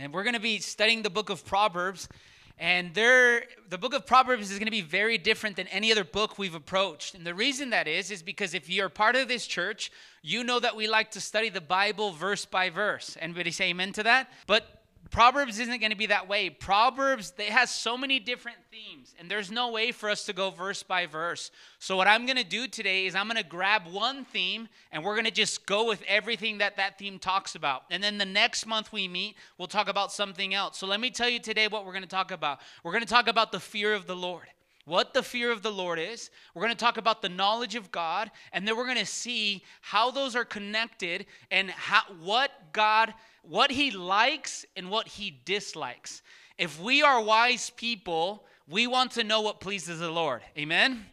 And we're going to be studying the book of Proverbs. And there, the book of Proverbs is going to be very different than any other book we've approached. And the reason that is, is because if you're part of this church, you know that we like to study the Bible verse by verse. Anybody say amen to that? But Proverbs isn't going to be that way. Proverbs, it has so many different themes, and there's no way for us to go verse by verse. So, what I'm going to do today is I'm going to grab one theme, and we're going to just go with everything that that theme talks about. And then the next month we meet, we'll talk about something else. So, let me tell you today what we're going to talk about. We're going to talk about the fear of the Lord what the fear of the Lord is. We're going to talk about the knowledge of God, and then we're going to see how those are connected and how, what God what he likes and what he dislikes. If we are wise people, we want to know what pleases the Lord. Amen.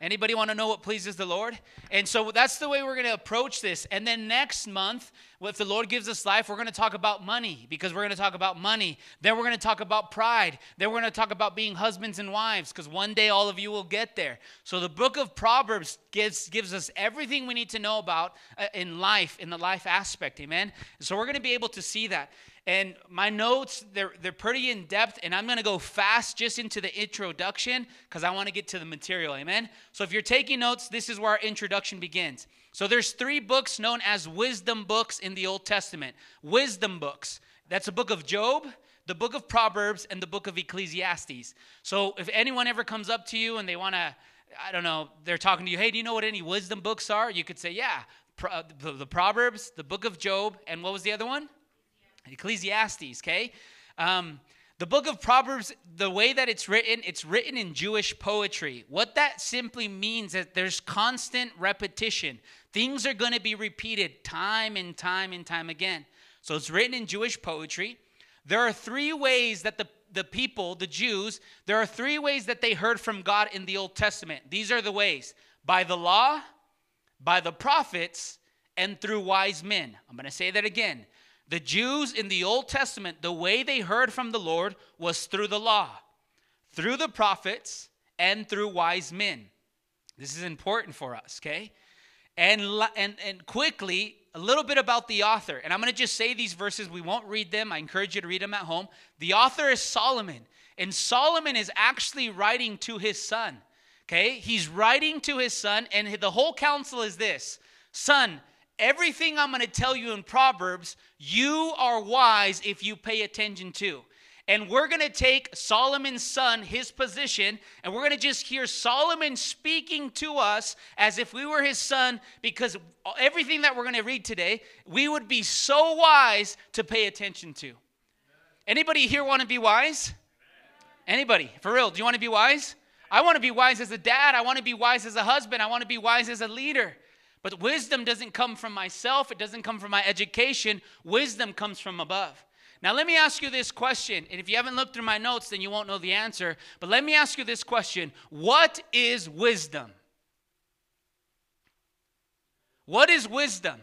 Anybody want to know what pleases the Lord? And so that's the way we're going to approach this. And then next month, if the Lord gives us life, we're going to talk about money because we're going to talk about money. Then we're going to talk about pride. Then we're going to talk about being husbands and wives because one day all of you will get there. So the book of Proverbs gives, gives us everything we need to know about uh, in life, in the life aspect. Amen. So we're going to be able to see that. And my notes, they're, they're pretty in depth, and I'm to go fast just into the introduction because I want to get to the material. Amen? So if you're taking notes, this is where our introduction begins. So there's three books known as wisdom books in the Old Testament. Wisdom books. That's a book of Job, the book of Proverbs, and the book of Ecclesiastes. So if anyone ever comes up to you and they want to, I don't know, they're talking to you, hey, do you know what any wisdom books are? You could say, yeah, uh, the Proverbs, the book of Job, and what was the other one? Ecclesiastes, okay? Um, the book of Proverbs, the way that it's written, it's written in Jewish poetry. What that simply means is there's constant repetition. Things are going to be repeated time and time and time again. So it's written in Jewish poetry. There are three ways that the, the people, the Jews, there are three ways that they heard from God in the Old Testament. These are the ways by the law, by the prophets, and through wise men. I'm going to say that again. The Jews in the Old Testament, the way they heard from the Lord was through the law, through the prophets, and through wise men. This is important for us, okay? And, and, and quickly, a little bit about the author. And I'm going to just say these verses. We won't read them. I encourage you to read them at home. The author is Solomon. And Solomon is actually writing to his son. Okay? He's writing to his son, and the whole counsel is this Son, everything I'm going to tell you in Proverbs, you are wise if you pay attention to. And we're going to take Solomon's son, his position, and we're going to just hear Solomon speaking to us as if we were his son, because everything that we're going to read today, we would be so wise to pay attention to. Anybody here want to be wise? Anybody? For real, do you want to be wise? I want to be wise as a dad. I want to be wise as a husband. I want to be wise as a leader. But wisdom doesn't come from myself, it doesn't come from my education. Wisdom comes from above. Now, let me ask you this question. And if you haven't looked through my notes, then you won't know the answer. But let me ask you this question What is wisdom? What is wisdom?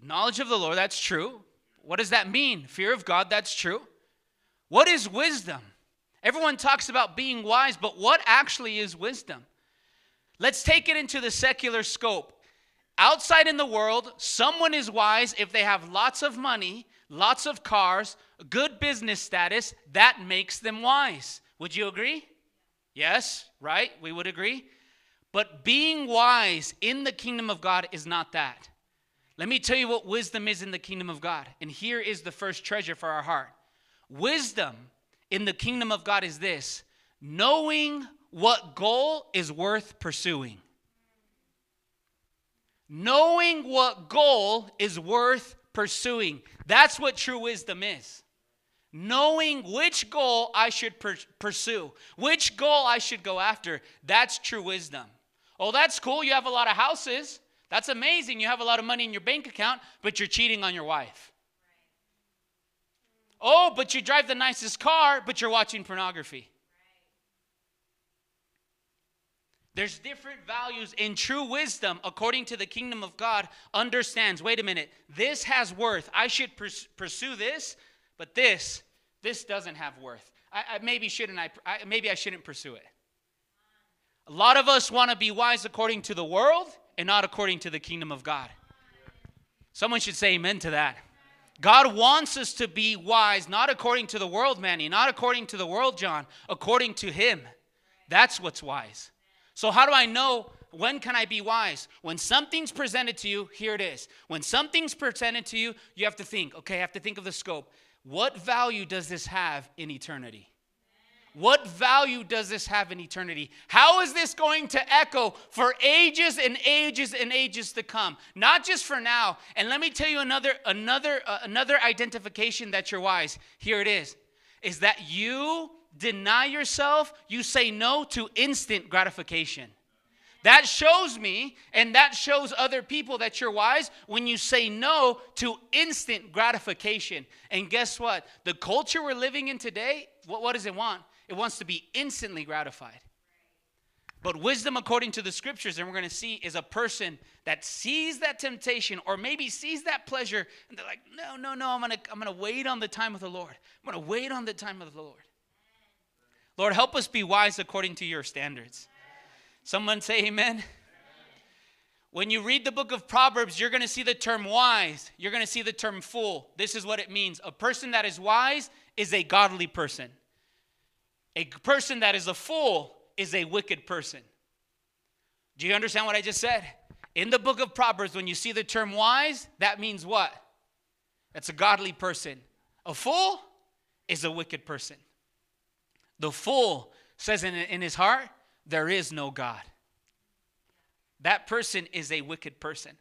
Knowledge of the Lord, that's true. What does that mean? Fear of God, that's true. What is wisdom? Everyone talks about being wise, but what actually is wisdom? Let's take it into the secular scope. Outside in the world, someone is wise if they have lots of money, lots of cars, good business status. That makes them wise. Would you agree? Yes, right? We would agree. But being wise in the kingdom of God is not that. Let me tell you what wisdom is in the kingdom of God. And here is the first treasure for our heart. Wisdom in the kingdom of God is this knowing what goal is worth pursuing. Knowing what goal is worth pursuing. That's what true wisdom is. Knowing which goal I should per- pursue, which goal I should go after. That's true wisdom. Oh, that's cool. You have a lot of houses. That's amazing. You have a lot of money in your bank account, but you're cheating on your wife. Oh, but you drive the nicest car, but you're watching pornography. There's different values in true wisdom, according to the kingdom of God, understands wait a minute, this has worth. I should pers- pursue this, but this, this doesn't have worth. I, I maybe shouldn't I, I, maybe I shouldn't pursue it. A lot of us want to be wise according to the world and not according to the kingdom of God. Someone should say amen to that. God wants us to be wise, not according to the world, Manny, not according to the world, John, according to Him. That's what's wise. So, how do I know when can I be wise? When something's presented to you, here it is. When something's presented to you, you have to think, okay, I have to think of the scope. What value does this have in eternity? What value does this have in eternity? How is this going to echo for ages and ages and ages to come? Not just for now. And let me tell you another another uh, another identification that you're wise. Here it is. Is that you deny yourself, you say no to instant gratification. That shows me and that shows other people that you're wise when you say no to instant gratification. And guess what? The culture we're living in today, what, what does it want? It wants to be instantly gratified. But wisdom, according to the scriptures, and we're going to see, is a person that sees that temptation or maybe sees that pleasure, and they're like, no, no, no, I'm going to I'm going to wait on the time of the Lord. I'm going to wait on the time of the Lord. Lord, help us be wise according to your standards. Someone say amen. When you read the book of Proverbs, you're going to see the term wise. You're going to see the term fool. This is what it means. A person that is wise is a godly person. A person that is a fool is a wicked person. Do you understand what I just said? In the book of Proverbs, when you see the term wise, that means what? That's a godly person. A fool is a wicked person. The fool says in, in his heart, there is no God. That person is a wicked person.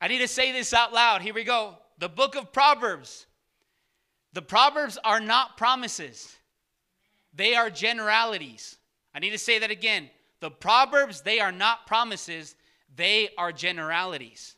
I need to say this out loud. Here we go. The book of Proverbs. The Proverbs are not promises, they are generalities. I need to say that again. The Proverbs, they are not promises, they are generalities.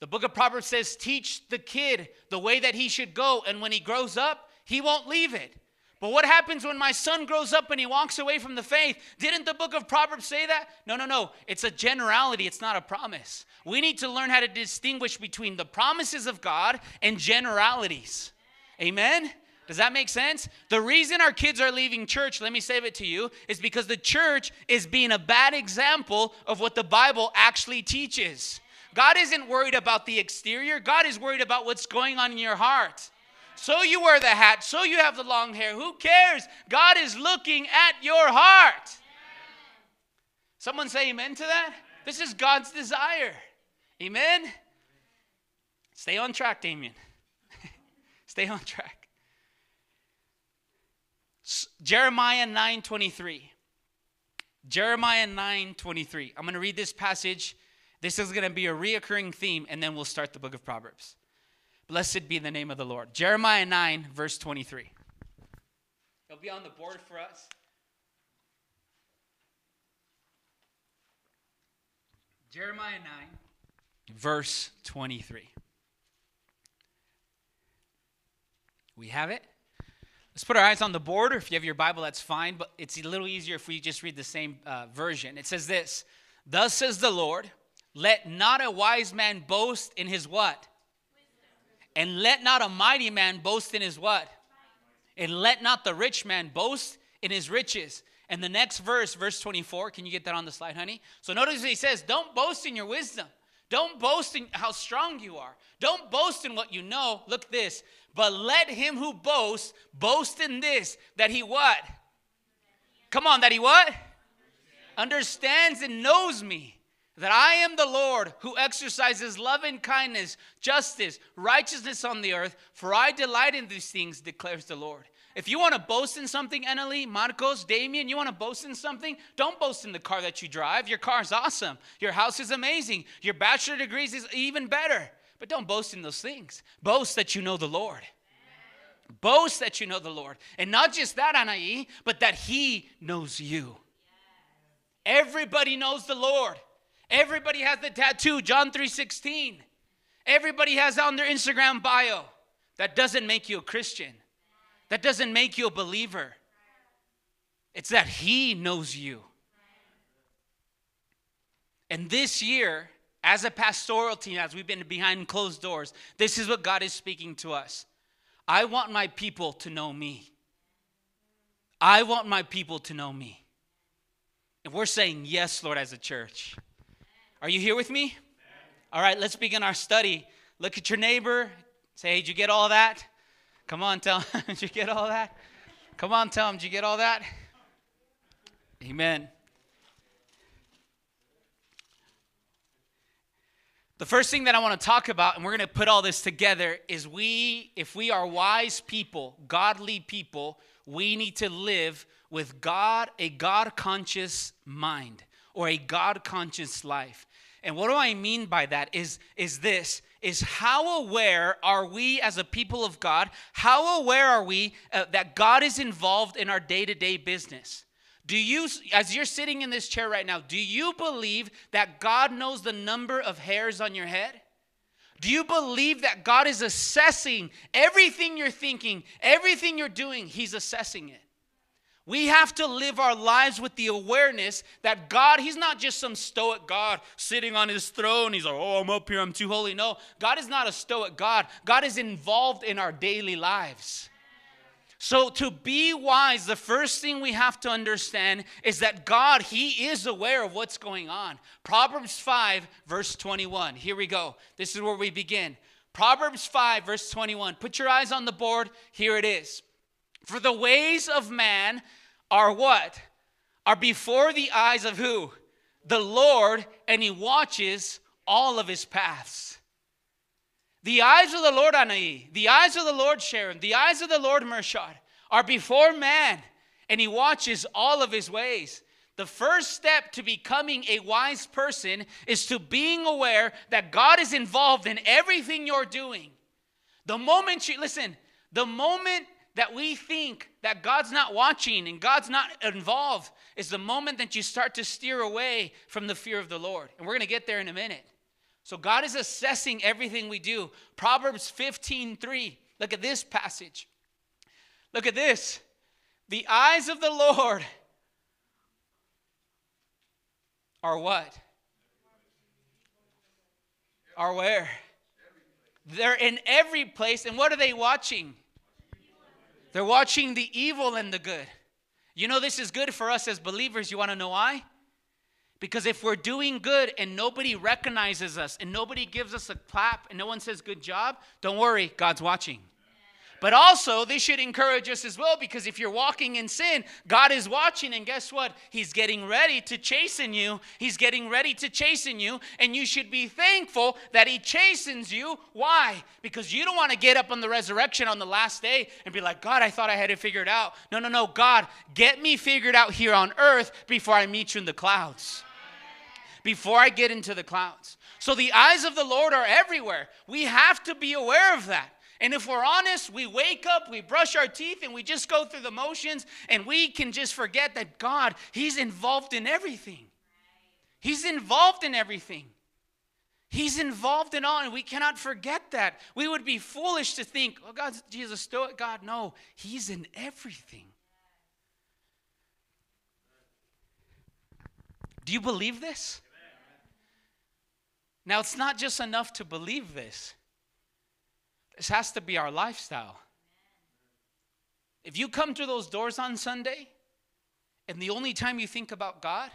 The book of Proverbs says, Teach the kid the way that he should go, and when he grows up, he won't leave it. But what happens when my son grows up and he walks away from the faith? Didn't the book of Proverbs say that? No, no, no. It's a generality, it's not a promise. We need to learn how to distinguish between the promises of God and generalities. Amen? Does that make sense? The reason our kids are leaving church, let me save it to you, is because the church is being a bad example of what the Bible actually teaches. God isn't worried about the exterior, God is worried about what's going on in your heart. So you wear the hat, so you have the long hair. Who cares? God is looking at your heart. Someone say amen to that? This is God's desire. Amen? Stay on track, Damien. Stay on track. Jeremiah 9:23. Jeremiah 9:23. I'm going to read this passage. This is going to be a reoccurring theme, and then we'll start the book of Proverbs. Blessed be the name of the Lord. Jeremiah 9, verse 23. It'll be on the board for us. Jeremiah 9, verse 23. We have it. Let's put our eyes on the board, or if you have your Bible, that's fine, but it's a little easier if we just read the same uh, version. It says this Thus says the Lord, let not a wise man boast in his what? And let not a mighty man boast in his what? And let not the rich man boast in his riches. And the next verse, verse 24, can you get that on the slide, honey? So notice he says, Don't boast in your wisdom. Don't boast in how strong you are. Don't boast in what you know. Look this. But let him who boasts boast in this that he what? Come on, that he what? Understands and knows me that I am the Lord who exercises love and kindness, justice, righteousness on the earth, for I delight in these things, declares the Lord. If you want to boast in something, Eneli, Marcos, Damien, you want to boast in something? Don't boast in the car that you drive. Your car is awesome. Your house is amazing. Your bachelor degrees is even better. But don't boast in those things. Boast that you know the Lord. Boast that you know the Lord. And not just that, Anai, but that He knows you. Everybody knows the Lord. Everybody has the tattoo, John 3:16. Everybody has on their Instagram bio. That doesn't make you a Christian. That doesn't make you a believer. It's that he knows you. And this year, as a pastoral team, as we've been behind closed doors, this is what God is speaking to us. I want my people to know me. I want my people to know me. And we're saying yes, Lord, as a church. Are you here with me? All right, let's begin our study. Look at your neighbor, Say, hey, did you get all that? Come on, tell them. did you get all that? Come on, tell them. Did you get all that? Amen. The first thing that I want to talk about, and we're going to put all this together, is we, if we are wise people, godly people, we need to live with God, a God conscious mind or a God conscious life. And what do I mean by that is, is this is how aware are we as a people of God? How aware are we uh, that God is involved in our day to day business? Do you, as you're sitting in this chair right now, do you believe that God knows the number of hairs on your head? Do you believe that God is assessing everything you're thinking, everything you're doing? He's assessing it. We have to live our lives with the awareness that God, He's not just some stoic God sitting on His throne. He's like, oh, I'm up here, I'm too holy. No, God is not a stoic God. God is involved in our daily lives. So, to be wise, the first thing we have to understand is that God, He is aware of what's going on. Proverbs 5, verse 21. Here we go. This is where we begin. Proverbs 5, verse 21. Put your eyes on the board. Here it is. For the ways of man are what? Are before the eyes of who? The Lord, and He watches all of His paths. The eyes of the Lord, Anai, the eyes of the Lord, Sharon, the eyes of the Lord, Mershad, are before man, and he watches all of his ways. The first step to becoming a wise person is to being aware that God is involved in everything you're doing. The moment you, listen, the moment that we think that God's not watching and God's not involved is the moment that you start to steer away from the fear of the Lord. And we're going to get there in a minute. So God is assessing everything we do. Proverbs 15 3. Look at this passage. Look at this. The eyes of the Lord are what? Are where? They're in every place. And what are they watching? They're watching the evil and the good. You know, this is good for us as believers. You want to know why? Because if we're doing good and nobody recognizes us and nobody gives us a clap and no one says good job, don't worry, God's watching. But also, this should encourage us as well because if you're walking in sin, God is watching, and guess what? He's getting ready to chasten you. He's getting ready to chasten you, and you should be thankful that He chastens you. Why? Because you don't want to get up on the resurrection on the last day and be like, God, I thought I had it figured out. No, no, no. God, get me figured out here on earth before I meet you in the clouds before I get into the clouds. So the eyes of the Lord are everywhere. We have to be aware of that. And if we're honest, we wake up, we brush our teeth, and we just go through the motions, and we can just forget that God, He's involved in everything. He's involved in everything. He's involved in all, and we cannot forget that. We would be foolish to think, oh, God, Jesus, stoic God. No, He's in everything. Do you believe this? Now, it's not just enough to believe this, this has to be our lifestyle. If you come through those doors on Sunday and the only time you think about God,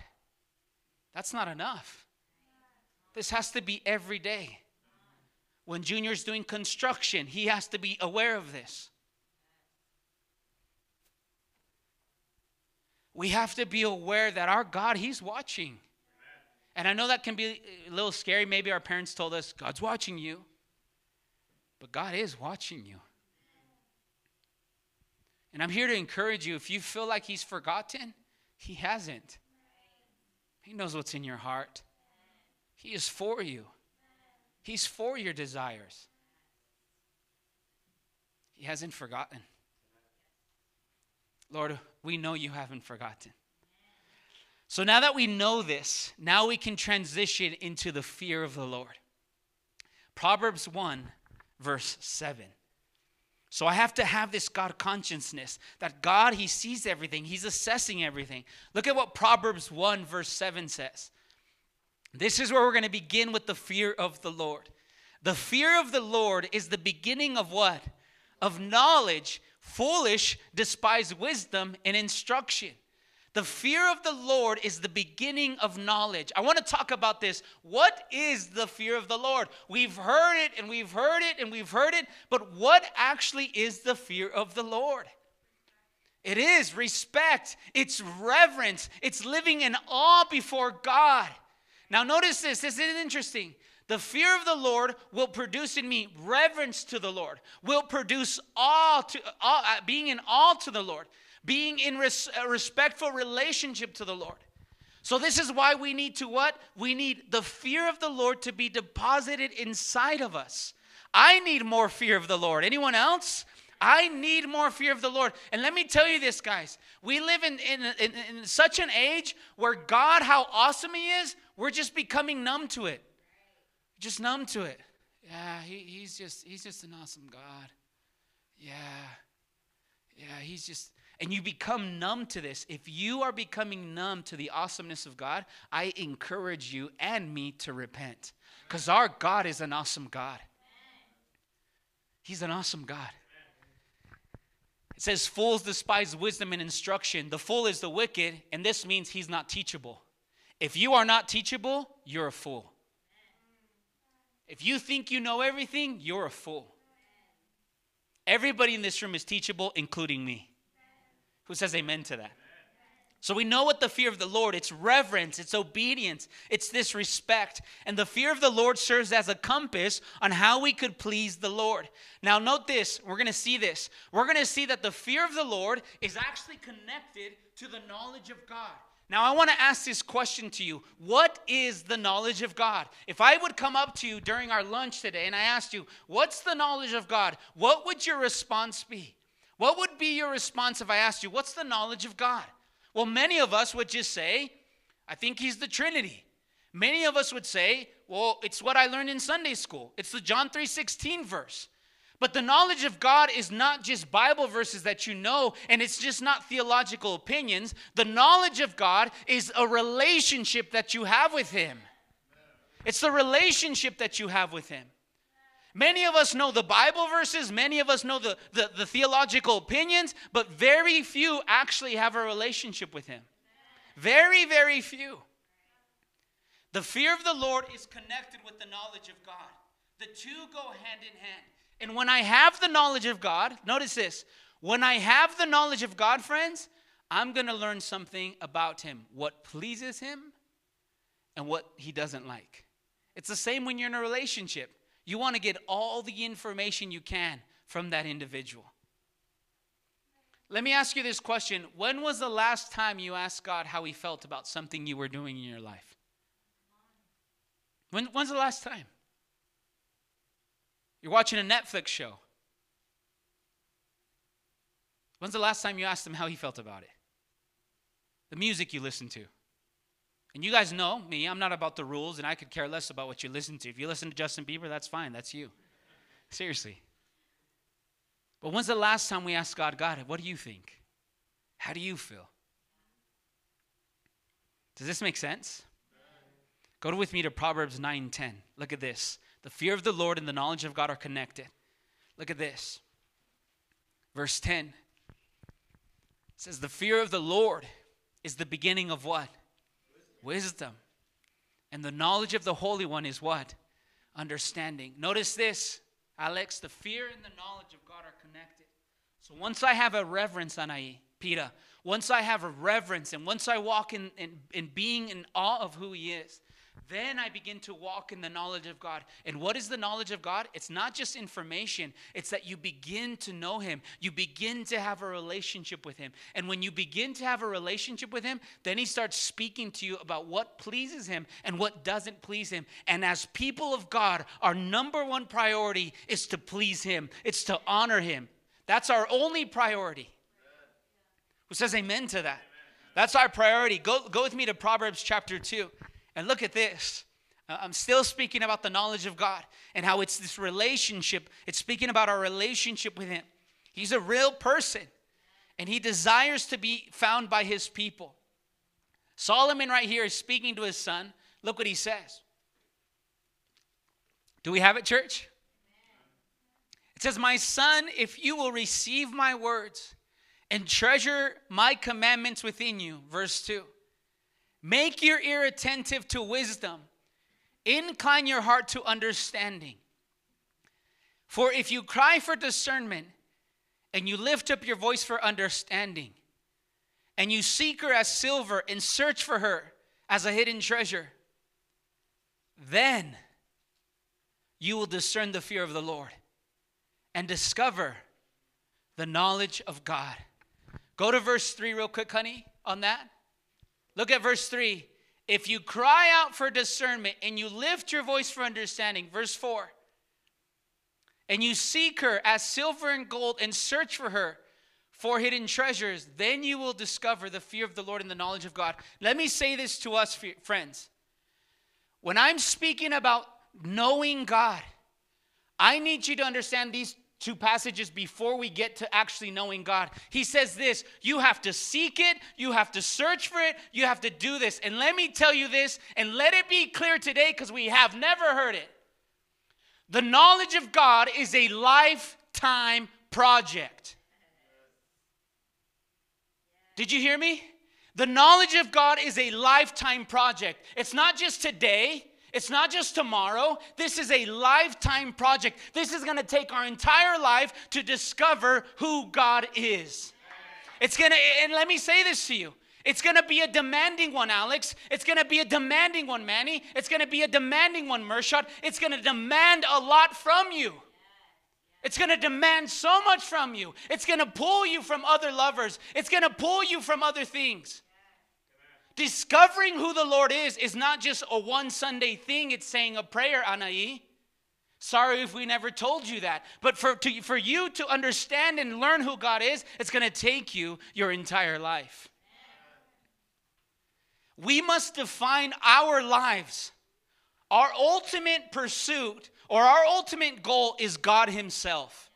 that's not enough. This has to be every day. When Junior's doing construction, he has to be aware of this. We have to be aware that our God, He's watching. And I know that can be a little scary. Maybe our parents told us, God's watching you. But God is watching you. And I'm here to encourage you if you feel like He's forgotten, He hasn't. He knows what's in your heart, He is for you, He's for your desires. He hasn't forgotten. Lord, we know you haven't forgotten. So now that we know this, now we can transition into the fear of the Lord. Proverbs 1, verse 7. So I have to have this God consciousness that God, He sees everything, He's assessing everything. Look at what Proverbs 1, verse 7 says. This is where we're going to begin with the fear of the Lord. The fear of the Lord is the beginning of what? Of knowledge. Foolish despise wisdom and instruction. The fear of the Lord is the beginning of knowledge. I want to talk about this. What is the fear of the Lord? We've heard it and we've heard it and we've heard it, but what actually is the fear of the Lord? It is respect, it's reverence, it's living in awe before God. Now, notice this, this is interesting. The fear of the Lord will produce in me reverence to the Lord, will produce awe to awe, uh, being in awe to the Lord, being in res, a respectful relationship to the Lord. So this is why we need to what? We need the fear of the Lord to be deposited inside of us. I need more fear of the Lord. Anyone else? I need more fear of the Lord. And let me tell you this, guys. We live in, in, in, in, such an age where God, how awesome He is, we're just becoming numb to it. Just numb to it. Yeah, he, he's just he's just an awesome God. Yeah. Yeah, he's just and you become numb to this. If you are becoming numb to the awesomeness of God, I encourage you and me to repent. Because our God is an awesome God. He's an awesome God. It says, Fools despise wisdom and instruction. The fool is the wicked, and this means he's not teachable. If you are not teachable, you're a fool. If you think you know everything, you're a fool. Everybody in this room is teachable, including me. Who says amen to that? So we know what the fear of the Lord, it's reverence, it's obedience, it's this respect. And the fear of the Lord serves as a compass on how we could please the Lord. Now note this, we're going to see this. We're going to see that the fear of the Lord is actually connected to the knowledge of God. Now, I want to ask this question to you. What is the knowledge of God? If I would come up to you during our lunch today and I asked you, What's the knowledge of God? What would your response be? What would be your response if I asked you, What's the knowledge of God? Well, many of us would just say, I think He's the Trinity. Many of us would say, Well, it's what I learned in Sunday school. It's the John 3:16 verse. But the knowledge of God is not just Bible verses that you know, and it's just not theological opinions. The knowledge of God is a relationship that you have with Him. It's the relationship that you have with Him. Many of us know the Bible verses, many of us know the, the, the, theological opinions, but very few actually have a relationship with Him. Very, very few. The fear of the Lord is connected with the knowledge of God. The two go hand in hand. And when I have the knowledge of God, notice this when I have the knowledge of God, friends, I'm going to learn something about Him, what pleases Him and what He doesn't like. It's the same when you're in a relationship. You want to get all the information you can from that individual. Let me ask you this question When was the last time you asked God how He felt about something you were doing in your life? When, when's the last time? You're watching a Netflix show. When's the last time you asked him how he felt about it? The music you listen to. And you guys know me, I'm not about the rules, and I could care less about what you listen to. If you listen to Justin Bieber, that's fine, that's you. Seriously. But when's the last time we asked God, God, what do you think? How do you feel? Does this make sense? Go with me to Proverbs 9:10. Look at this. The fear of the Lord and the knowledge of God are connected. Look at this. Verse 10 it says, The fear of the Lord is the beginning of what? Wisdom. And the knowledge of the Holy One is what? Understanding. Notice this, Alex. The fear and the knowledge of God are connected. So once I have a reverence, Anai, Peter, once I have a reverence and once I walk in, in, in being in awe of who He is, then I begin to walk in the knowledge of God. And what is the knowledge of God? It's not just information, it's that you begin to know Him. You begin to have a relationship with Him. And when you begin to have a relationship with Him, then He starts speaking to you about what pleases Him and what doesn't please Him. And as people of God, our number one priority is to please Him, it's to honor Him. That's our only priority. Who says amen to that? That's our priority. Go, go with me to Proverbs chapter 2. And look at this. Uh, I'm still speaking about the knowledge of God and how it's this relationship. It's speaking about our relationship with Him. He's a real person and He desires to be found by His people. Solomon, right here, is speaking to his son. Look what he says. Do we have it, church? It says, My son, if you will receive my words and treasure my commandments within you. Verse 2. Make your ear attentive to wisdom, incline your heart to understanding. For if you cry for discernment and you lift up your voice for understanding, and you seek her as silver and search for her as a hidden treasure, then you will discern the fear of the Lord and discover the knowledge of God. Go to verse 3 real quick, honey, on that. Look at verse 3. If you cry out for discernment and you lift your voice for understanding, verse 4, and you seek her as silver and gold and search for her for hidden treasures, then you will discover the fear of the Lord and the knowledge of God. Let me say this to us, friends. When I'm speaking about knowing God, I need you to understand these two passages before we get to actually knowing God. He says this you have to seek it, you have to search for it, you have to do this. And let me tell you this, and let it be clear today because we have never heard it. The knowledge of God is a lifetime project. Did you hear me? The knowledge of God is a lifetime project. It's not just today, it's not just tomorrow. This is a lifetime project. This is going to take our entire life to discover who God is. It's going to, and let me say this to you. It's going to be a demanding one, Alex. It's going to be a demanding one, Manny. It's going to be a demanding one, Mershot. It's going to demand a lot from you. It's going to demand so much from you. It's going to pull you from other lovers. It's going to pull you from other things. Discovering who the Lord is is not just a one Sunday thing, it's saying a prayer, Anai. Sorry if we never told you that. But for, to, for you to understand and learn who God is, it's going to take you your entire life. We must define our lives. Our ultimate pursuit or our ultimate goal is God Himself.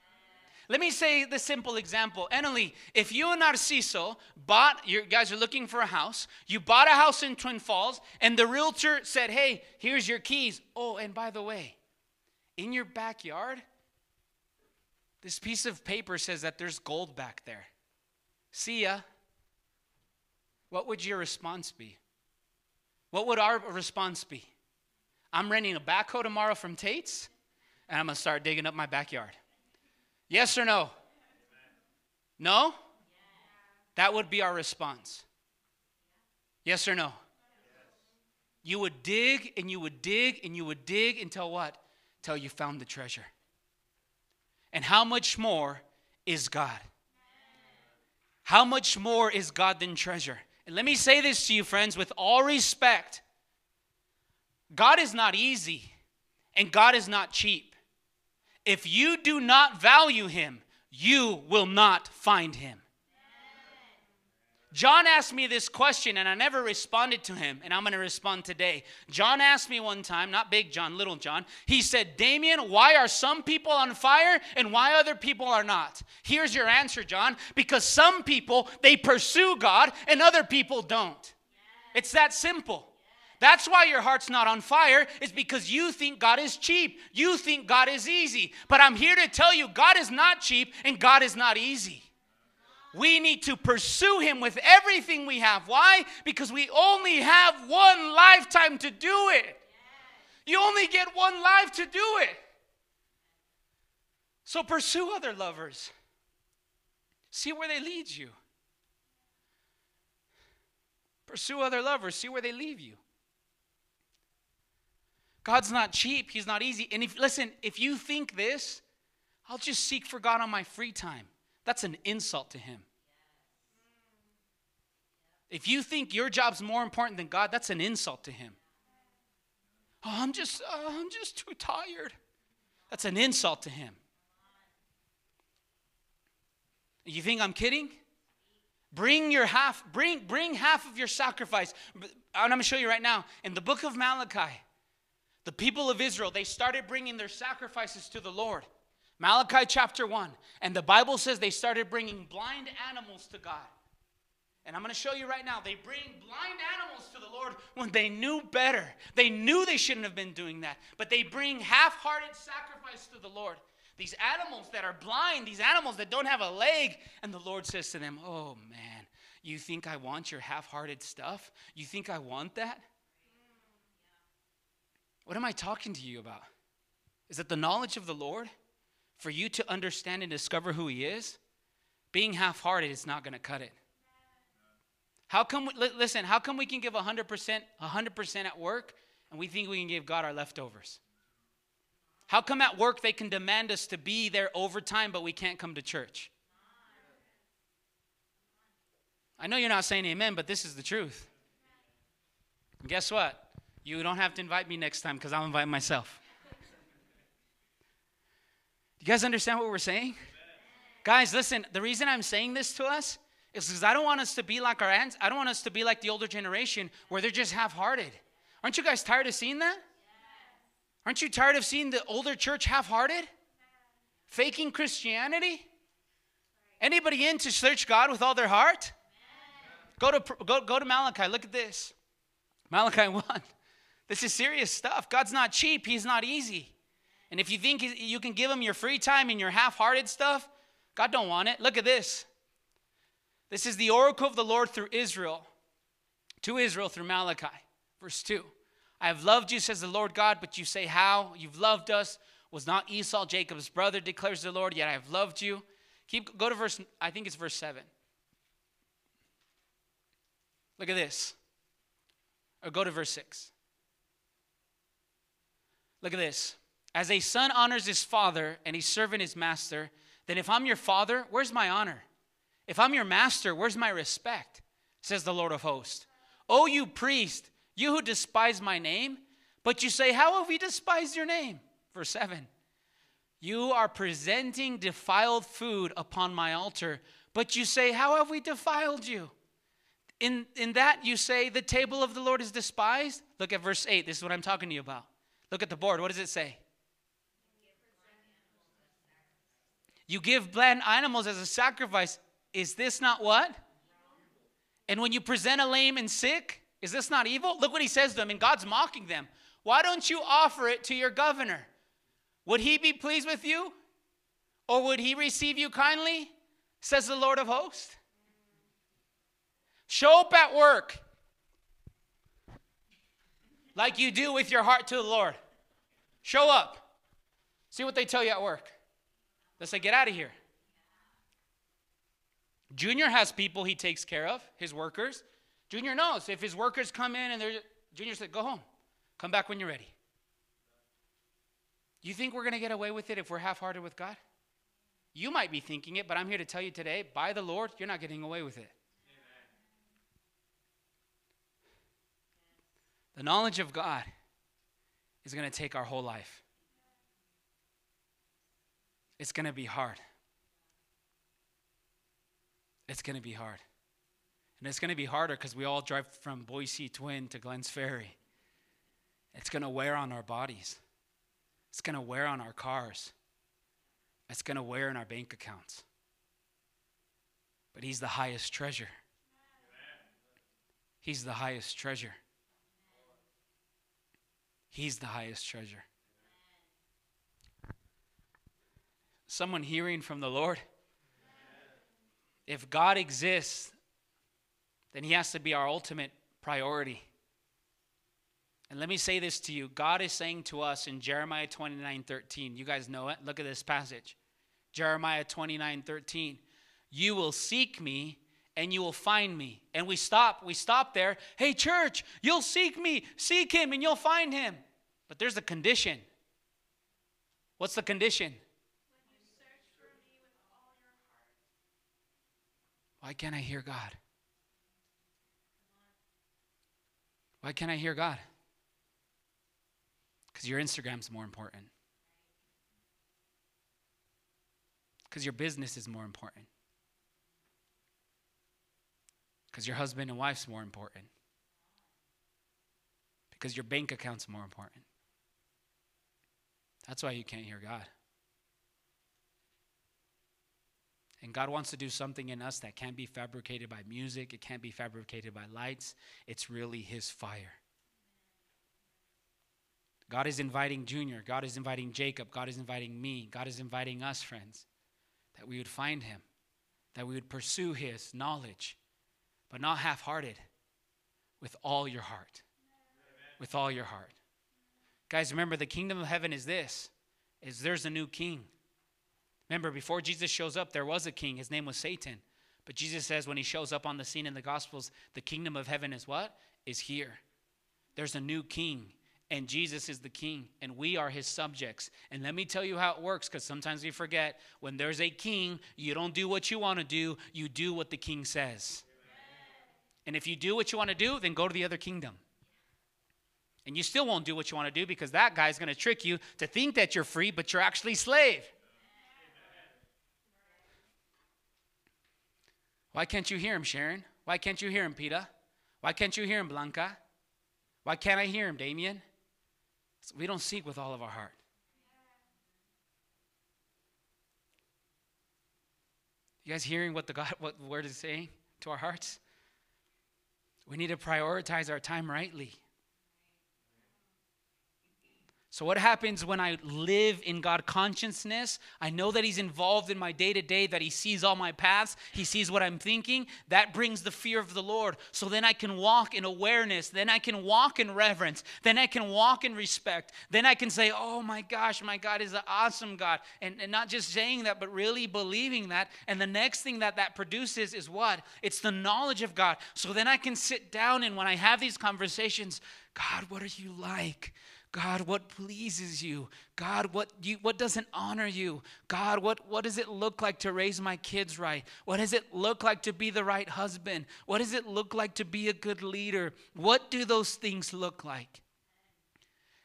Let me say the simple example. Emily, if you and Narciso bought, you guys are looking for a house, you bought a house in Twin Falls, and the realtor said, hey, here's your keys. Oh, and by the way, in your backyard, this piece of paper says that there's gold back there. See ya. What would your response be? What would our response be? I'm renting a backhoe tomorrow from Tate's, and I'm to start digging up my backyard. Yes or no? No? That would be our response. Yes or no? You would dig and you would dig and you would dig until what? Until you found the treasure. And how much more is God? How much more is God than treasure? And let me say this to you, friends, with all respect God is not easy and God is not cheap. If you do not value him, you will not find him. John asked me this question and I never responded to him, and I'm going to respond today. John asked me one time, not big John, little John, he said, Damien, why are some people on fire and why other people are not? Here's your answer, John because some people, they pursue God and other people don't. It's that simple. That's why your heart's not on fire, is because you think God is cheap. You think God is easy. But I'm here to tell you, God is not cheap and God is not easy. We need to pursue Him with everything we have. Why? Because we only have one lifetime to do it. You only get one life to do it. So pursue other lovers. See where they lead you. Pursue other lovers. See where they leave you. God's not cheap, He's not easy. And if, listen, if you think this, I'll just seek for God on my free time. That's an insult to Him. If you think your job's more important than God, that's an insult to Him. Oh, I'm just, uh, I'm just too tired. That's an insult to Him. You think I'm kidding? Bring your half, bring, bring half of your sacrifice. I'm going to show you right now. In the book of Malachi, the people of Israel, they started bringing their sacrifices to the Lord. Malachi chapter 1. And the Bible says they started bringing blind animals to God. And I'm going to show you right now. They bring blind animals to the Lord when they knew better. They knew they shouldn't have been doing that. But they bring half hearted sacrifice to the Lord. these animals that are blind, these animals that don't have a leg. And the Lord says to them, Oh man, you think I want your half hearted stuff? You think I want that? What am I talking to you about? Is it the knowledge of the Lord? For you to understand and discover who He is? Being half hearted is not going to cut it. How come, we, listen, how come we can give 100%, 100% at work and we think we can give God our leftovers? How come at work they can demand us to be there overtime, but we can't come to church? I know you're not saying amen, but this is the truth. And guess what? You don't have to invite me next time because I'll invite myself. Do you guys understand what we're saying? Guys, listen, the reason I'm saying this to us is because I don't want us to be like our aunts. I don't want us to be like the older generation where they're just half hearted. Aren't you guys tired of seeing that? Aren't you tired of seeing the older church half hearted? Faking Christianity? Anybody in to search God with all their heart? Go to, go, go to Malachi. Look at this. Malachi 1. This is serious stuff. God's not cheap, He's not easy. And if you think you can give Him your free time and your half hearted stuff, God don't want it. Look at this. This is the oracle of the Lord through Israel, to Israel through Malachi. Verse 2. I have loved you, says the Lord God, but you say, How? You've loved us. Was not Esau Jacob's brother, declares the Lord, yet I have loved you. Keep go to verse, I think it's verse 7. Look at this. Or go to verse 6. Look at this. As a son honors his father and a servant his master, then if I'm your father, where's my honor? If I'm your master, where's my respect? Says the Lord of hosts. Oh, you priest, you who despise my name, but you say, How have we despised your name? Verse 7. You are presenting defiled food upon my altar, but you say, How have we defiled you? In, in that you say, The table of the Lord is despised. Look at verse 8. This is what I'm talking to you about. Look at the board. What does it say? You give bland animals as a sacrifice. Is this not what? And when you present a lame and sick, is this not evil? Look what he says to them, and God's mocking them. Why don't you offer it to your governor? Would he be pleased with you? Or would he receive you kindly? Says the Lord of hosts. Show up at work like you do with your heart to the Lord. Show up. See what they tell you at work. They say, get out of here. Junior has people he takes care of, his workers. Junior knows if his workers come in and they're, Junior said, go home. Come back when you're ready. You think we're going to get away with it if we're half hearted with God? You might be thinking it, but I'm here to tell you today by the Lord, you're not getting away with it. The knowledge of God is going to take our whole life. It's going to be hard. It's going to be hard. And it's going to be harder because we all drive from Boise Twin to Glenns Ferry. It's going to wear on our bodies. It's going to wear on our cars. It's going to wear in our bank accounts. But He's the highest treasure. He's the highest treasure. He's the highest treasure. Someone hearing from the Lord? If God exists, then He has to be our ultimate priority. And let me say this to you God is saying to us in Jeremiah 29 13, you guys know it. Look at this passage. Jeremiah 29 13. You will seek me and you will find me. And we stop, we stop there. Hey, church, you'll seek me, seek him, and you'll find him. But there's a condition. What's the condition? Why can't I hear God? Why can't I hear God? Because your Instagram's more important. Because your business is more important. Because your husband and wife's more important. Because your bank account's more important. That's why you can't hear God. And God wants to do something in us that can't be fabricated by music, it can't be fabricated by lights. It's really His fire. God is inviting Junior. God is inviting Jacob. God is inviting me. God is inviting us, friends, that we would find him, that we would pursue his knowledge, but not half hearted, with all your heart. With all your heart. Guys, remember the kingdom of heaven is this is there's a new king. Remember, before Jesus shows up, there was a king. His name was Satan. But Jesus says when he shows up on the scene in the Gospels, the kingdom of heaven is what? Is here. There's a new king and Jesus is the king, and we are his subjects. And let me tell you how it works, because sometimes we forget when there's a king, you don't do what you want to do, you do what the king says. And if you do what you want to do, then go to the other kingdom. And you still won't do what you want to do because that guy's going to trick you to think that you're free, but you're actually slave. Why can't you hear him, Sharon? Why can't you hear him, Peter? Why can't you hear him, Blanca? Why can't I hear him, Damien? we don't seek with all of our heart. You guys hearing what the God what the word is saying to our hearts? We need to prioritize our time rightly. So, what happens when I live in God consciousness? I know that He's involved in my day to day, that He sees all my paths, He sees what I'm thinking. That brings the fear of the Lord. So then I can walk in awareness, then I can walk in reverence, then I can walk in respect. Then I can say, Oh my gosh, my God is an awesome God. And, and not just saying that, but really believing that. And the next thing that that produces is what? It's the knowledge of God. So then I can sit down and when I have these conversations, God, what are you like? God, what pleases you? God, what you what doesn't honor you? God, what, what does it look like to raise my kids right? What does it look like to be the right husband? What does it look like to be a good leader? What do those things look like?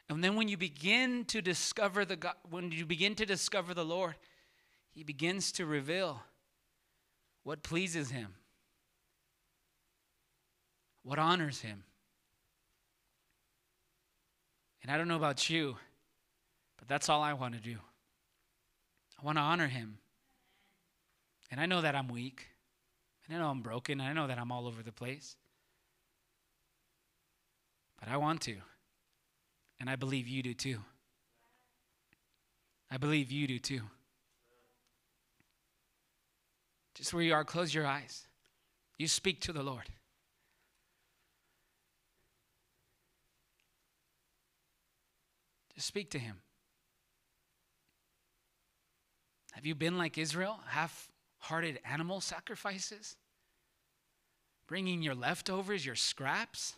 And then when you begin to discover the God, when you begin to discover the Lord, He begins to reveal what pleases Him, what honors Him. And I don't know about you, but that's all I want to do. I want to honor him. And I know that I'm weak. And I know I'm broken. And I know that I'm all over the place. But I want to. And I believe you do too. I believe you do too. Just where you are, close your eyes. You speak to the Lord. Speak to him. Have you been like Israel, half hearted animal sacrifices? Bringing your leftovers, your scraps?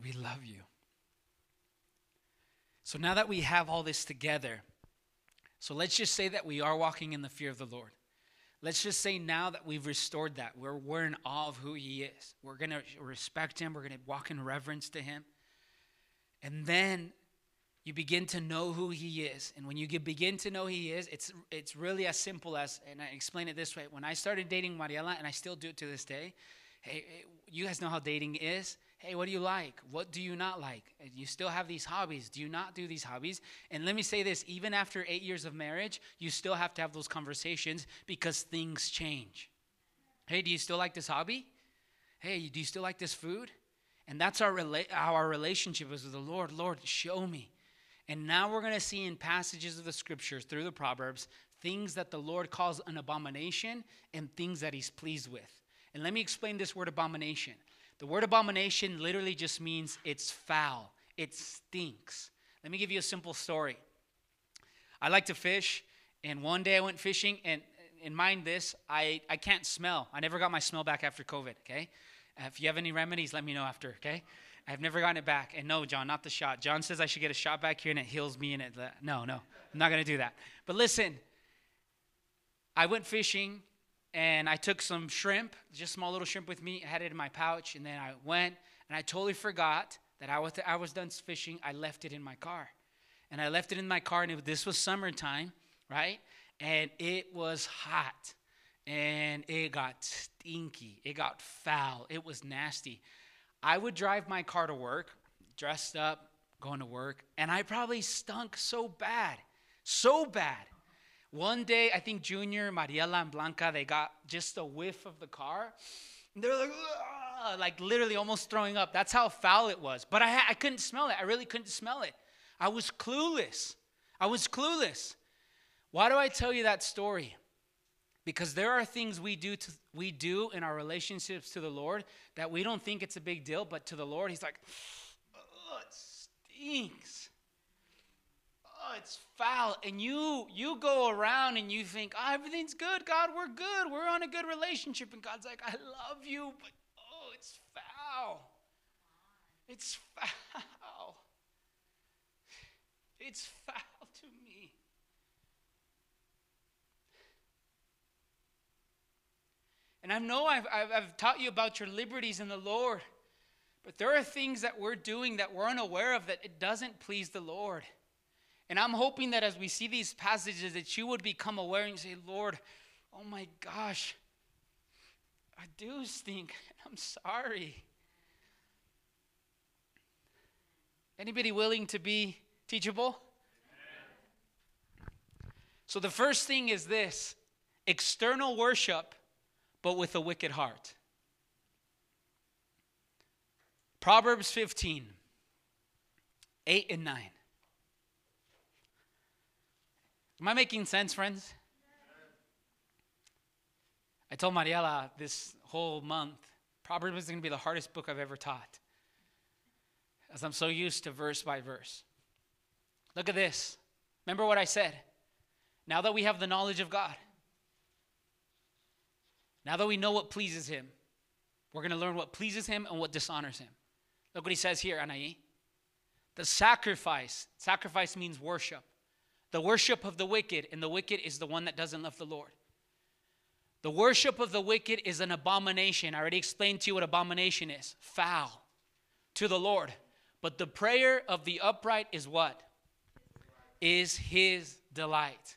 Lord, we love you. So now that we have all this together, so let's just say that we are walking in the fear of the Lord. Let's just say now that we've restored that, we're, we're in awe of who He is. We're going to respect Him, we're going to walk in reverence to Him. And then you begin to know who He is. And when you begin to know He is, it's, it's really as simple as, and I explain it this way when I started dating Mariela, and I still do it to this day, hey, you guys know how dating is hey, what do you like? What do you not like? You still have these hobbies. Do you not do these hobbies? And let me say this even after eight years of marriage, you still have to have those conversations because things change. Hey, do you still like this hobby? Hey, do you still like this food? And that's our, rela- how our relationship is with the Lord. Lord, show me. And now we're going to see in passages of the scriptures through the Proverbs things that the Lord calls an abomination and things that he's pleased with. And let me explain this word abomination. The word abomination literally just means it's foul, it stinks. Let me give you a simple story. I like to fish, and one day I went fishing, and, and mind this, I, I can't smell. I never got my smell back after COVID, okay? If you have any remedies, let me know after, okay? I've never gotten it back. And no, John, not the shot. John says I should get a shot back here and it heals me and it. No, no, I'm not going to do that. But listen, I went fishing and I took some shrimp, just small little shrimp with me. I had it in my pouch, and then I went, and I totally forgot that I was, I was done fishing. I left it in my car. And I left it in my car, and it, this was summertime, right? and it was hot and it got stinky. It got foul. It was nasty. I would drive my car to work, dressed up, going to work, and I probably stunk so bad. So bad. One day, I think Junior, Mariela, and Blanca, they got just a whiff of the car. And they're like, like literally almost throwing up. That's how foul it was. But I, I couldn't smell it. I really couldn't smell it. I was clueless. I was clueless. Why do I tell you that story? Because there are things we do to, we do in our relationships to the Lord that we don't think it's a big deal, but to the Lord, He's like, it stinks. Oh, it's foul. And you you go around and you think, oh, everything's good, God, we're good. We're on a good relationship. And God's like, I love you, but oh, it's foul. It's foul. It's foul to me. And I know I've, I've, I've, taught you about your liberties in the Lord, but there are things that we're doing that we're unaware of that it doesn't please the Lord. And I'm hoping that as we see these passages, that you would become aware and say, Lord, oh my gosh, I do stink. I'm sorry. Anybody willing to be teachable? So the first thing is this external worship, but with a wicked heart. Proverbs 15, 8 and 9. Am I making sense, friends? I told Mariela this whole month, Proverbs is going to be the hardest book I've ever taught. As I'm so used to verse by verse. Look at this. Remember what I said? Now that we have the knowledge of God, now that we know what pleases Him, we're going to learn what pleases Him and what dishonors Him. Look what He says here, Anaí. The sacrifice, sacrifice means worship. The worship of the wicked, and the wicked is the one that doesn't love the Lord. The worship of the wicked is an abomination. I already explained to you what abomination is foul to the Lord. But the prayer of the upright is what? Is his delight.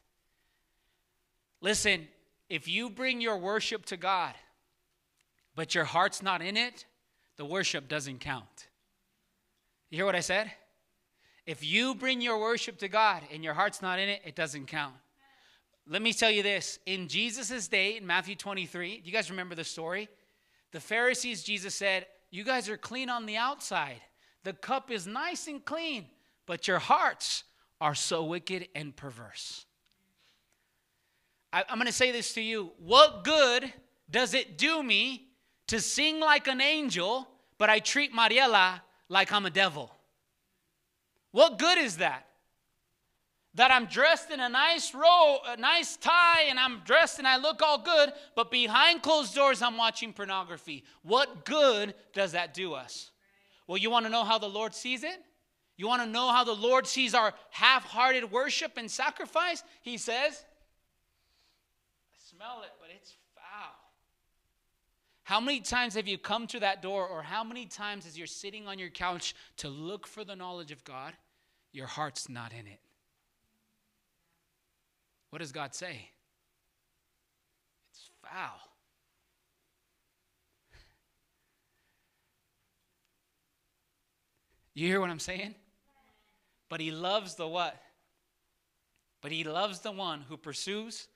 Listen, if you bring your worship to God, but your heart's not in it, the worship doesn't count. You hear what I said? If you bring your worship to God and your heart's not in it, it doesn't count. Let me tell you this. In Jesus' day, in Matthew 23, do you guys remember the story? The Pharisees, Jesus said, You guys are clean on the outside. The cup is nice and clean, but your hearts are so wicked and perverse. I, am going to say this to you. What good does it do me to sing like an angel, but I treat Mariela like I'm a devil? What good is that? That I'm dressed in a nice robe, a nice tie, and I'm dressed and I look all good, but behind closed doors I'm watching pornography. What good does that do us? Well, you want to know how the Lord sees it? You want to know how the Lord sees our half hearted worship and sacrifice? He says, I smell it, but it's foul. How many times have you come to that door, or how many times as you're sitting on your couch to look for the knowledge of God, your heart's not in it? What does God say? It's foul. You hear what I'm saying? But he loves the what? But he loves the one who pursues.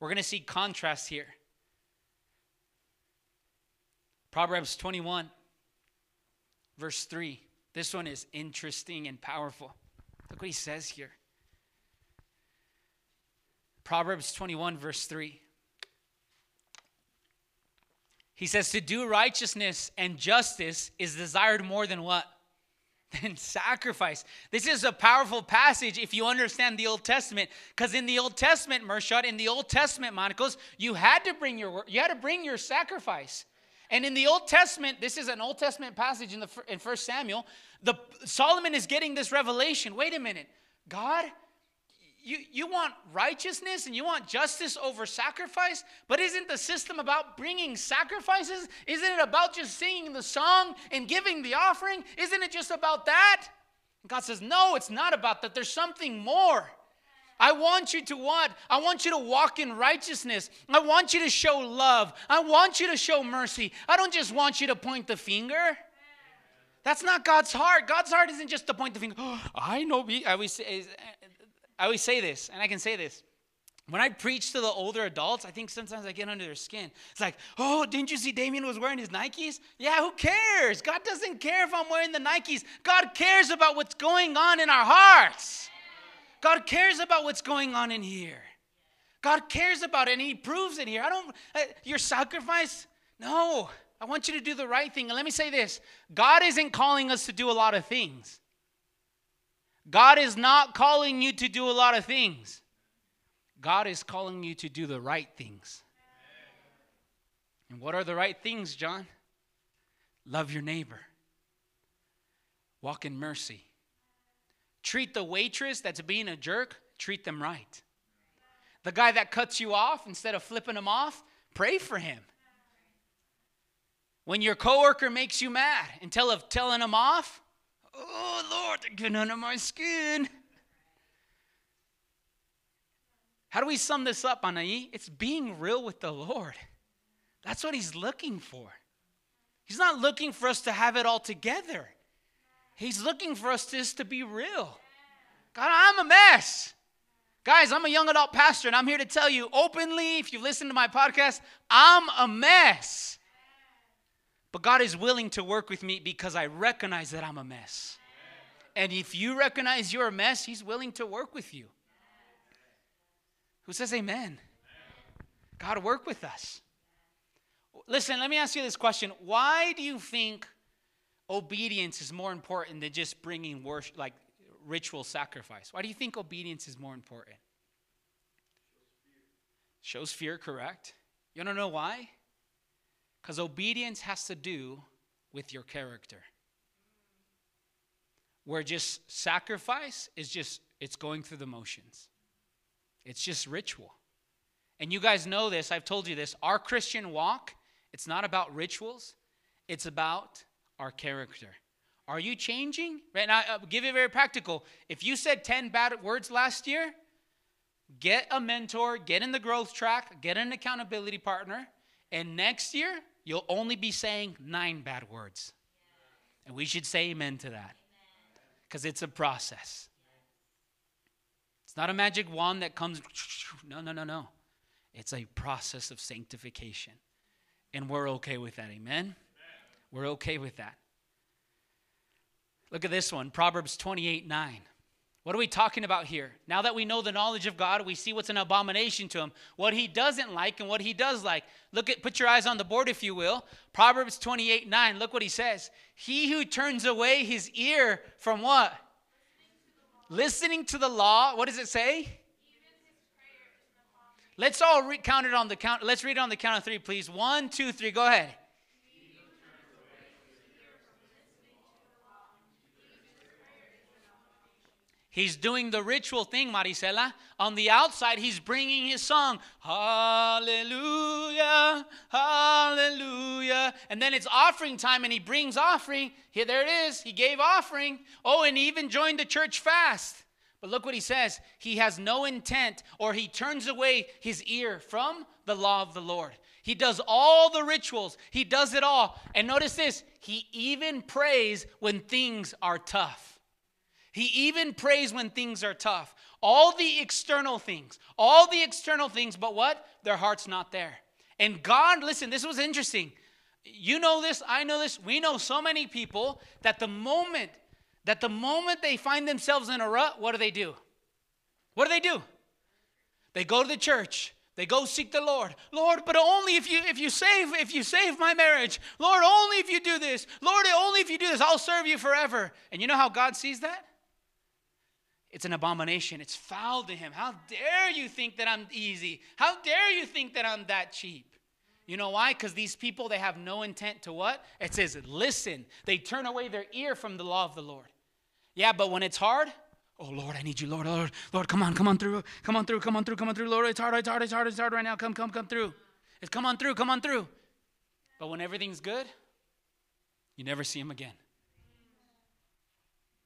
We're going to see contrast here. Proverbs 21, verse 3. This one is interesting and powerful. Look what he says here. Proverbs 21, verse 3. He says, To do righteousness and justice is desired more than what? Than sacrifice. This is a powerful passage if you understand the Old Testament. Because in the Old Testament, Mershad, in the Old Testament, Monicos, you had to bring your you had to bring your sacrifice. And in the Old Testament, this is an Old Testament passage in the in First Samuel. The Solomon is getting this revelation. Wait a minute, God, you you want righteousness and you want justice over sacrifice, but isn't the system about bringing sacrifices? Isn't it about just singing the song and giving the offering? Isn't it just about that? And God says, no, it's not about that. There's something more. I want you to what? I want you to walk in righteousness. I want you to show love. I want you to show mercy. I don't just want you to point the finger. That's not God's heart. God's heart isn't just to point the finger. Oh, I know. I always, say, I always say this, and I can say this. When I preach to the older adults, I think sometimes I get under their skin. It's like, oh, didn't you see Damien was wearing his Nikes? Yeah, who cares? God doesn't care if I'm wearing the Nikes. God cares about what's going on in our hearts. God cares about what's going on in here. God cares about it, and He proves it here. I don't, uh, your sacrifice, no. I want you to do the right thing. And let me say this God isn't calling us to do a lot of things. God is not calling you to do a lot of things. God is calling you to do the right things. And what are the right things, John? Love your neighbor, walk in mercy, treat the waitress that's being a jerk, treat them right. The guy that cuts you off, instead of flipping him off, pray for him. When your coworker makes you mad, instead of telling him off, oh Lord, they're getting under my skin. How do we sum this up, Anai? It's being real with the Lord. That's what He's looking for. He's not looking for us to have it all together. He's looking for us just to be real. God, I'm a mess. Guys, I'm a young adult pastor, and I'm here to tell you openly, if you listen to my podcast, I'm a mess. But God is willing to work with me because I recognize that I'm a mess. And if you recognize you're a mess, He's willing to work with you. Who says amen? God, work with us. Listen, let me ask you this question. Why do you think obedience is more important than just bringing worship, like ritual sacrifice? Why do you think obedience is more important? Shows fear, correct? You to know why? Because obedience has to do with your character. Where just sacrifice is just, it's going through the motions. It's just ritual. And you guys know this, I've told you this. Our Christian walk, it's not about rituals, it's about our character. Are you changing? Right now, I'll give you very practical. If you said 10 bad words last year, get a mentor, get in the growth track, get an accountability partner, and next year, you'll only be saying nine bad words. And we should say amen to that because it's a process It's not a magic wand that comes. No, no, no, no. It's a process of sanctification. And we're okay with that. Amen? We're okay with that. Look at this one Proverbs 28 9. What are we talking about here? Now that we know the knowledge of God, we see what's an abomination to him, what he doesn't like and what he does like. Look at put your eyes on the board if you will. Proverbs 28 9. Look what he says. He who turns away his ear from what? Listening to the law, what does it say? Let's all count it on the count. Let's read it on the count of three, please. One, two, three. Go ahead. He's doing the ritual thing, Marisela. On the outside, he's bringing his song, Hallelujah, Hallelujah. And then it's offering time, and he brings offering. Here, there it is. He gave offering. Oh, and he even joined the church fast. But look what he says. He has no intent, or he turns away his ear from the law of the Lord. He does all the rituals, he does it all. And notice this he even prays when things are tough. He even prays when things are tough. All the external things, all the external things, but what? Their heart's not there. And God, listen, this was interesting. You know this, I know this. We know so many people that the moment that the moment they find themselves in a rut, what do they do? What do they do? They go to the church. They go seek the Lord. Lord, but only if you if you save if you save my marriage. Lord, only if you do this. Lord, only if you do this, I'll serve you forever. And you know how God sees that? It's an abomination. It's foul to him. How dare you think that I'm easy? How dare you think that I'm that cheap? You know why? Because these people, they have no intent to what? It says, listen. They turn away their ear from the law of the Lord. Yeah, but when it's hard, oh Lord, I need you, Lord, Lord, Lord, come on, come on through, come on through, come on through, come on through, Lord, it's hard, it's hard, it's hard, it's hard right now. Come, come, come through. It's come on through, come on through. But when everything's good, you never see him again.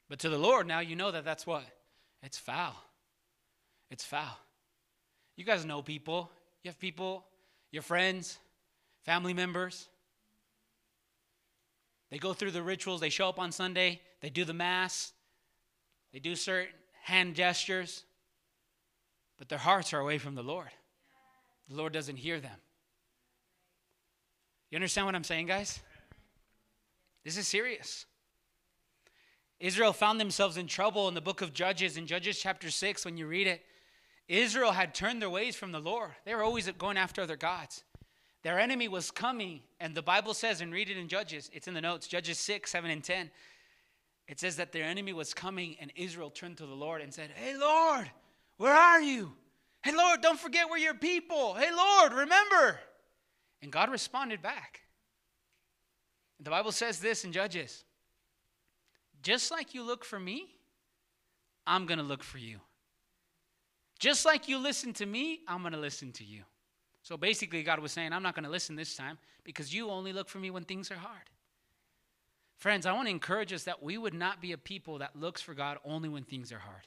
But to the Lord, now you know that that's what? It's foul. It's foul. You guys know people. You have people, your friends, family members. They go through the rituals, they show up on Sunday, they do the Mass, they do certain hand gestures, but their hearts are away from the Lord. The Lord doesn't hear them. You understand what I'm saying, guys? This is serious. Israel found themselves in trouble in the book of Judges, in Judges chapter 6, when you read it. Israel had turned their ways from the Lord. They were always going after other gods. Their enemy was coming, and the Bible says, and read it in Judges, it's in the notes, Judges 6, 7, and 10. It says that their enemy was coming, and Israel turned to the Lord and said, Hey, Lord, where are you? Hey, Lord, don't forget we're your people. Hey, Lord, remember. And God responded back. The Bible says this in Judges just like you look for me, I'm going to look for you. Just like you listen to me, I'm going to listen to you. So basically, God was saying, I'm not going to listen this time because you only look for me when things are hard. Friends, I want to encourage us that we would not be a people that looks for God only when things are hard.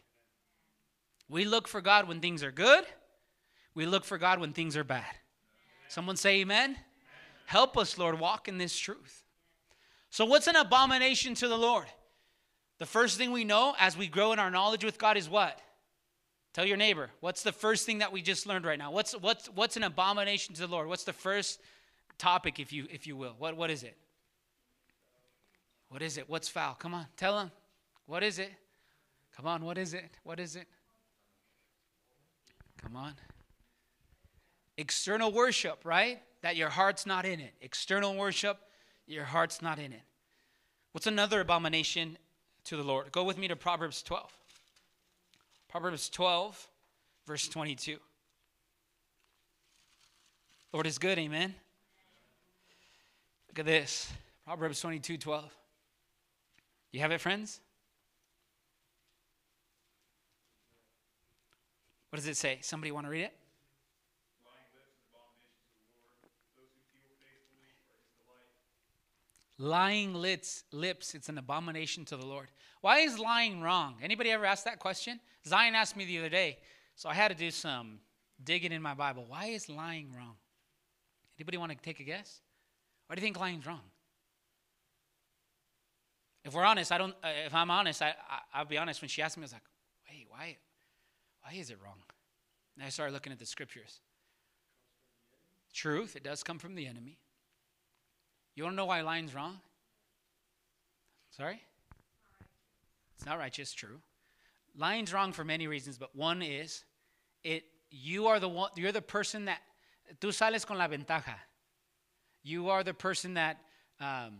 We look for God when things are good. We look for God when things are bad. Someone say amen. amen. Help us, Lord, walk in this truth. So, what's an abomination to the Lord? The first thing we know as we grow in our knowledge with God is what? Tell your neighbor, what's the first thing that we just learned right now? What's what's what's an abomination to the Lord? What's the first topic if you if you will? What what is it? What is it? What's foul? Come on, tell them. What is it? Come on, what is it? What is it? Come on. External worship, right? That your heart's not in it. External worship, your heart's not in it. What's another abomination to the Lord. Go with me to Proverbs 12. Proverbs 12, verse 22. Lord is good, amen. Look at this. Proverbs 22, 12. You have it, friends? What does it say? Somebody want to read it? Lying lips, lips, it's an abomination to the Lord. Why is lying wrong? Anybody ever asked that question? Zion asked me the other day, so I had to do some digging in my Bible. Why is lying wrong? Anybody want to take a guess? Why do you think lying's wrong? If we're honest, I don't. Uh, if I'm honest, I, I will be honest. When she asked me, I was like, "Wait, why? Why is it wrong?" And I started looking at the scriptures. Truth, it does come from the enemy. You want to know why lying's wrong? Sorry? It's not righteous, true. Lying's wrong for many reasons, but one is it you are the one you're the person that tú sales con la ventaja. You are the person that um,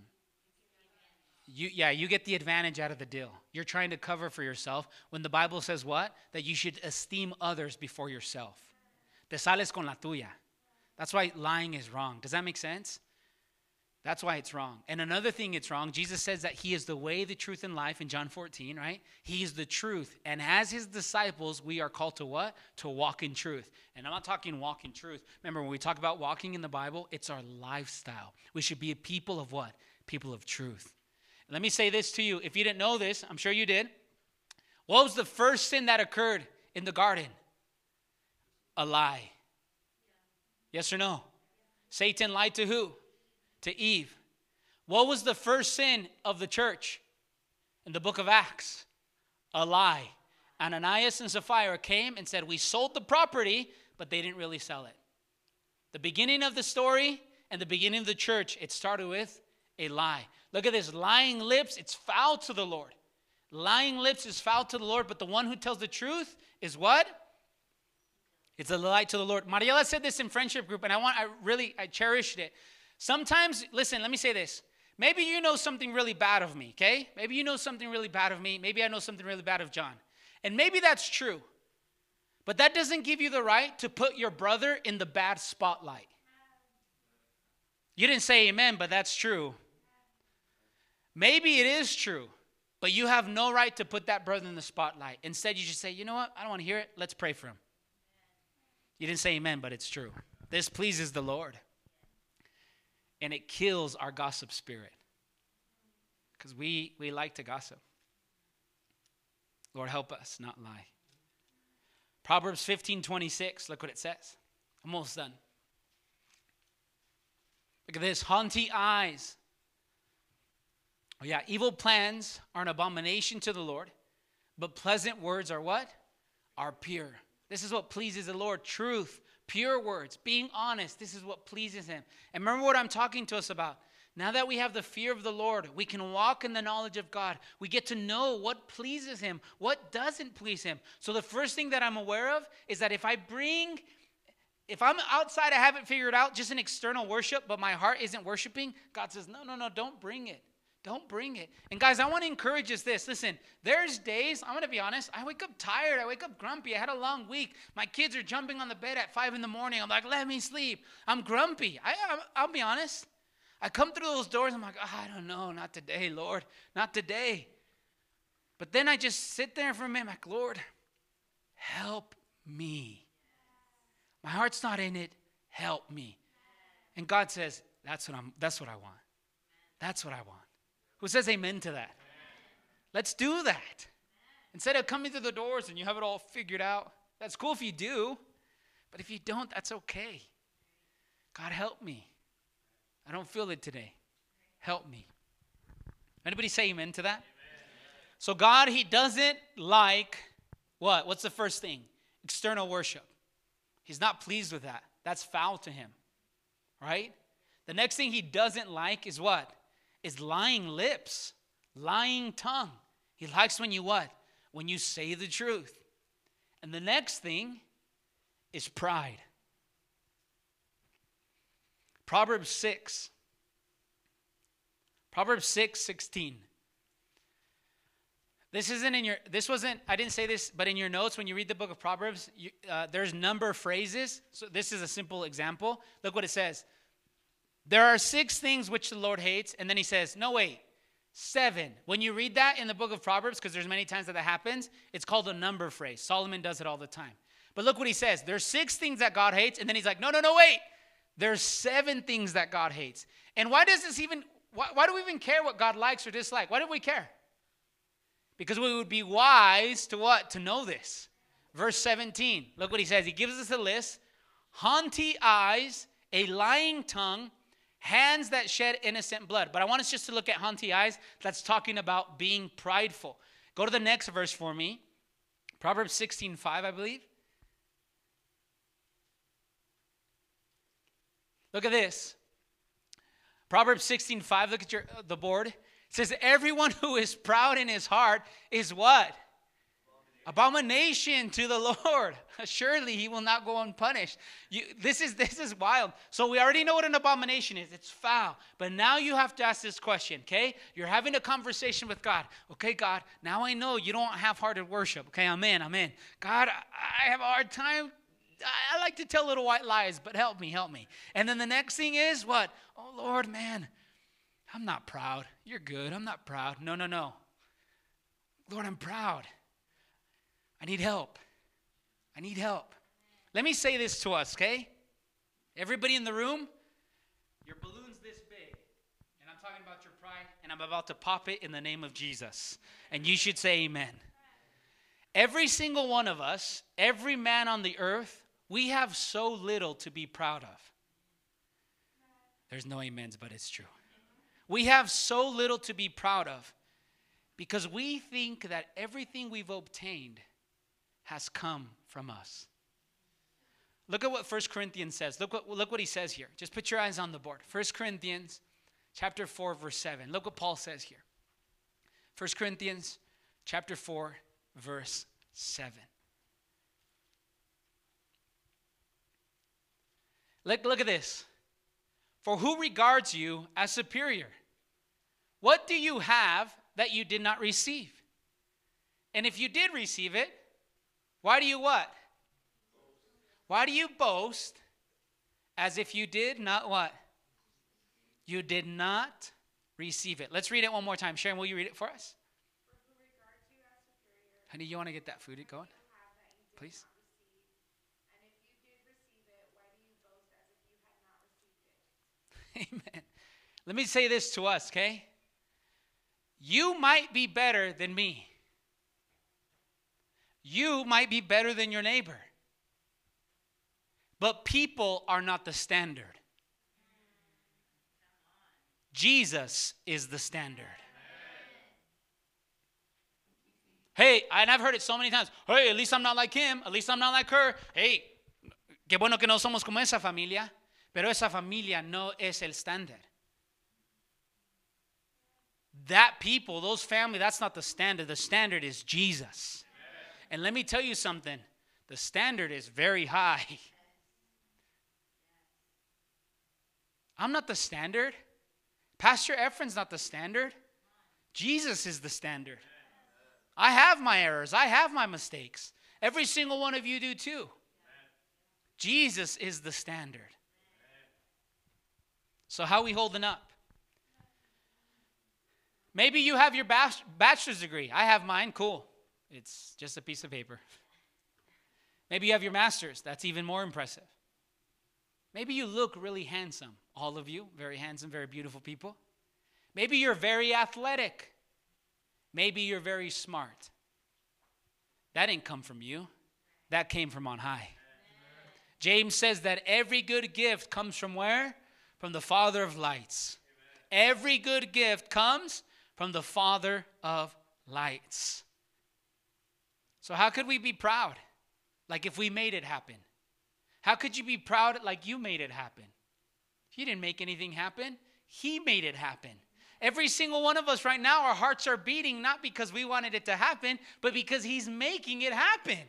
you yeah, you get the advantage out of the deal. You're trying to cover for yourself when the Bible says what? That you should esteem others before yourself. Te sales con la tuya. That's why lying is wrong. Does that make sense? That's why it's wrong. And another thing it's wrong, Jesus says that he is the way, the truth, and life in John 14, right? He is the truth. And as his disciples, we are called to what? To walk in truth. And I'm not talking walk in truth. Remember, when we talk about walking in the Bible, it's our lifestyle. We should be a people of what? People of truth. let me say this to you. If you didn't know this, I'm sure you did. What was the first sin that occurred in the garden? A lie. Yes or no? Satan lied to who? To Eve. What was the first sin of the church in the book of Acts? A lie. Ananias and Sapphira came and said, We sold the property, but they didn't really sell it. The beginning of the story and the beginning of the church, it started with a lie. Look at this lying lips, it's foul to the Lord. Lying lips is foul to the Lord, but the one who tells the truth is what? It's a light to the Lord. Mariela said this in friendship group, and I want I really I cherished it. Sometimes, listen, let me say this. Maybe you know something really bad of me, okay? Maybe you know something really bad of me. Maybe I know something really bad of John. And maybe that's true. But that doesn't give you the right to put your brother in the bad spotlight. You didn't say amen, but that's true. Maybe it is true, but you have no right to put that brother in the spotlight. Instead, you should say, you know what? I don't want to hear it. Let's pray for him. You didn't say amen, but it's true. This pleases the Lord and it kills our gossip spirit because we, we like to gossip. Lord, help us not lie. Proverbs 15 26. Look what it says. Almost done. Look at this haughty eyes. Oh, yeah, evil plans are an abomination to the Lord, but pleasant words are what? Are pure. This is what pleases the Lord truth, pure words, being honest. This is what pleases Him. And remember what I'm talking to us about. Now that we have the fear of the Lord, we can walk in the knowledge of God. We get to know what pleases Him, what doesn't please Him. So the first thing that I'm aware of is that if I bring if I'm outside, I haven't figured out just an external worship, but my heart isn't worshiping, God says, no, no, no, don't bring it. Don't bring it. And guys, I want to encourage us this. Listen, there's days, I'm going to be honest, I wake up tired. I wake up grumpy. I had a long week. My kids are jumping on the bed at five in the morning. I'm like, let me sleep. I'm grumpy. I, I'll be honest. I come through those doors. I'm like, oh, I don't know. Not today, Lord. Not today. But then I just sit there for a minute. Like, Lord, help me. My heart's not in it. Help me. And God says, That's what I'm that's what I want. That's what I want. Who says amen to that? Let's do that. Instead of coming through the doors and you have it all figured out. That's cool if you do. But if you don't, that's okay. God help me. I don't feel it today. Help me. Anybody say amen to that? Amen. So God, He doesn't like what? What's the first thing? External worship. He's not pleased with that. That's foul to him. Right? The next thing he doesn't like is what? Is lying lips, lying tongue. He likes when you what? When you say the truth. And the next thing is pride. Proverbs 6. Proverbs 6, 16. This isn't in your, this wasn't, I didn't say this, but in your notes, when you read the book of Proverbs, you, uh, there's number phrases. So this is a simple example. Look what it says. There are six things which the Lord hates. And then he says, no, wait, seven. When you read that in the book of Proverbs, because there's many times that that happens, it's called a number phrase. Solomon does it all the time. But look what he says. There's six things that God hates. And then he's like, no, no, no, wait. There's seven things that God hates. And why does this even, why, why do we even care what God likes or dislikes? Why do we care? Because we would be wise to what? To know this. Verse 17. Look what he says. He gives us a list haughty eyes, a lying tongue, hands that shed innocent blood. But I want us just to look at haughty eyes. That's talking about being prideful. Go to the next verse for me. Proverbs 16 5, I believe. Look at this. Proverbs 16 5, look at your, uh, the board says, Everyone who is proud in his heart is what? Abomination to the Lord. Surely he will not go unpunished. You, this is this is wild. So we already know what an abomination is. It's foul. But now you have to ask this question, okay? You're having a conversation with God. Okay, God, now I know you don't have hearted worship. Okay, I'm in, I'm in. God, I have a hard time. I like to tell little white lies, but help me, help me. And then the next thing is what? Oh Lord, man, I'm not proud. You're good. I'm not proud. No, no, no. Lord, I'm proud. I need help. I need help. Let me say this to us, okay? Everybody in the room, your balloon's this big. And I'm talking about your pride, and I'm about to pop it in the name of Jesus. And you should say amen. Every single one of us, every man on the earth, we have so little to be proud of. There's no amens, but it's true. We have so little to be proud of because we think that everything we've obtained has come from us. Look at what 1 Corinthians says. Look what, look what he says here. Just put your eyes on the board. 1 Corinthians chapter 4, verse 7. Look what Paul says here. 1 Corinthians chapter 4, verse 7. Look, look at this. For who regards you as superior? What do you have that you did not receive? And if you did receive it, why do you what? Why do you boast as if you did not what? You did not receive it. Let's read it one more time. Sharon, will you read it for us? Honey, you want to get that food going? Please. Amen. Let me say this to us, okay? You might be better than me. You might be better than your neighbor. But people are not the standard. Jesus is the standard. Hey, and I've heard it so many times. Hey, at least I'm not like him. At least I'm not like her. Hey, qué bueno que no somos como esa familia. Pero esa familia no es el standard. That people, those family, that's not the standard. The standard is Jesus. And let me tell you something the standard is very high. I'm not the standard. Pastor Efren's not the standard. Jesus is the standard. I have my errors, I have my mistakes. Every single one of you do too. Jesus is the standard. So, how we holding up? Maybe you have your bachelor's degree. I have mine. Cool. It's just a piece of paper. Maybe you have your master's. That's even more impressive. Maybe you look really handsome. All of you, very handsome, very beautiful people. Maybe you're very athletic. Maybe you're very smart. That didn't come from you, that came from on high. James says that every good gift comes from where? From the Father of lights. Every good gift comes from the Father of lights. So, how could we be proud? Like if we made it happen? How could you be proud like you made it happen? You didn't make anything happen, He made it happen. Every single one of us right now, our hearts are beating not because we wanted it to happen, but because He's making it happen. Amen.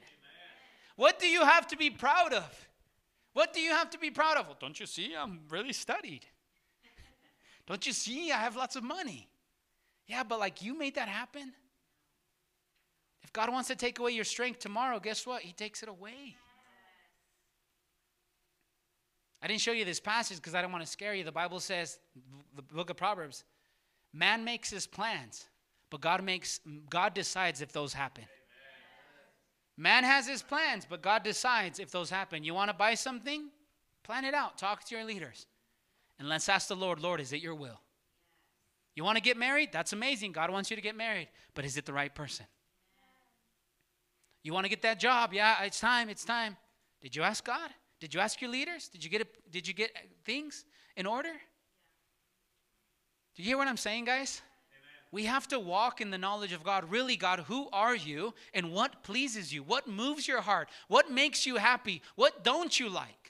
What do you have to be proud of? What do you have to be proud of? Well, don't you see? I'm really studied. Don't you see? I have lots of money. Yeah, but like you made that happen. If God wants to take away your strength tomorrow, guess what? He takes it away. I didn't show you this passage because I don't want to scare you. The Bible says, the book of Proverbs, man makes his plans, but God makes God decides if those happen. Man has his plans, but God decides if those happen. You want to buy something? Plan it out. Talk to your leaders. And let's ask the Lord, Lord, is it your will? You want to get married? That's amazing. God wants you to get married. But is it the right person? You want to get that job? Yeah, it's time. It's time. Did you ask God? Did you ask your leaders? Did you get a, did you get uh, things in order? Do you hear what I'm saying, guys? We have to walk in the knowledge of God. Really, God, who are you and what pleases you? What moves your heart? What makes you happy? What don't you like?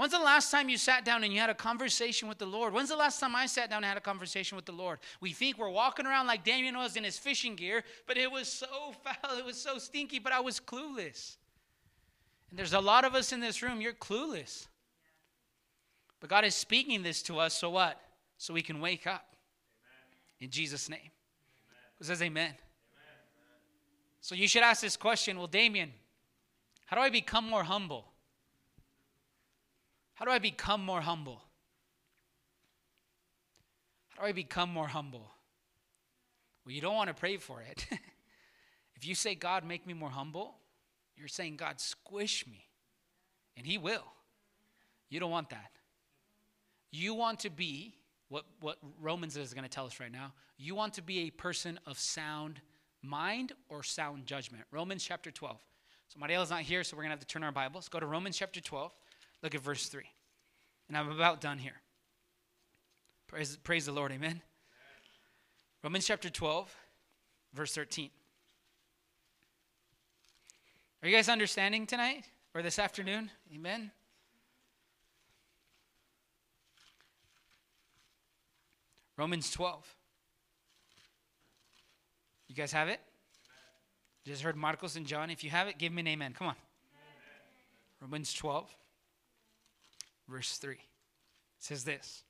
When's the last time you sat down and you had a conversation with the Lord? When's the last time I sat down and had a conversation with the Lord? We think we're walking around like Damien was in his fishing gear, but it was so foul, it was so stinky, but I was clueless. And there's a lot of us in this room, you're clueless. But God is speaking this to us, so what? So we can wake up. In Jesus' name. Amen. Who says amen? amen? So you should ask this question Well, Damien, how do I become more humble? How do I become more humble? How do I become more humble? Well, you don't want to pray for it. if you say, God, make me more humble, you're saying, God, squish me. And He will. You don't want that. You want to be what, what Romans is going to tell us right now. You want to be a person of sound mind or sound judgment. Romans chapter 12. So Mariela's not here, so we're going to have to turn our Bibles. Go to Romans chapter 12. Look at verse 3. And I'm about done here. Praise, praise the Lord. Amen. Romans chapter 12, verse 13. Are you guys understanding tonight or this afternoon? Amen. Romans 12. You guys have it? Just heard Marcos and John. If you have it, give me an amen. Come on. Amen. Romans 12 verse 3. It says this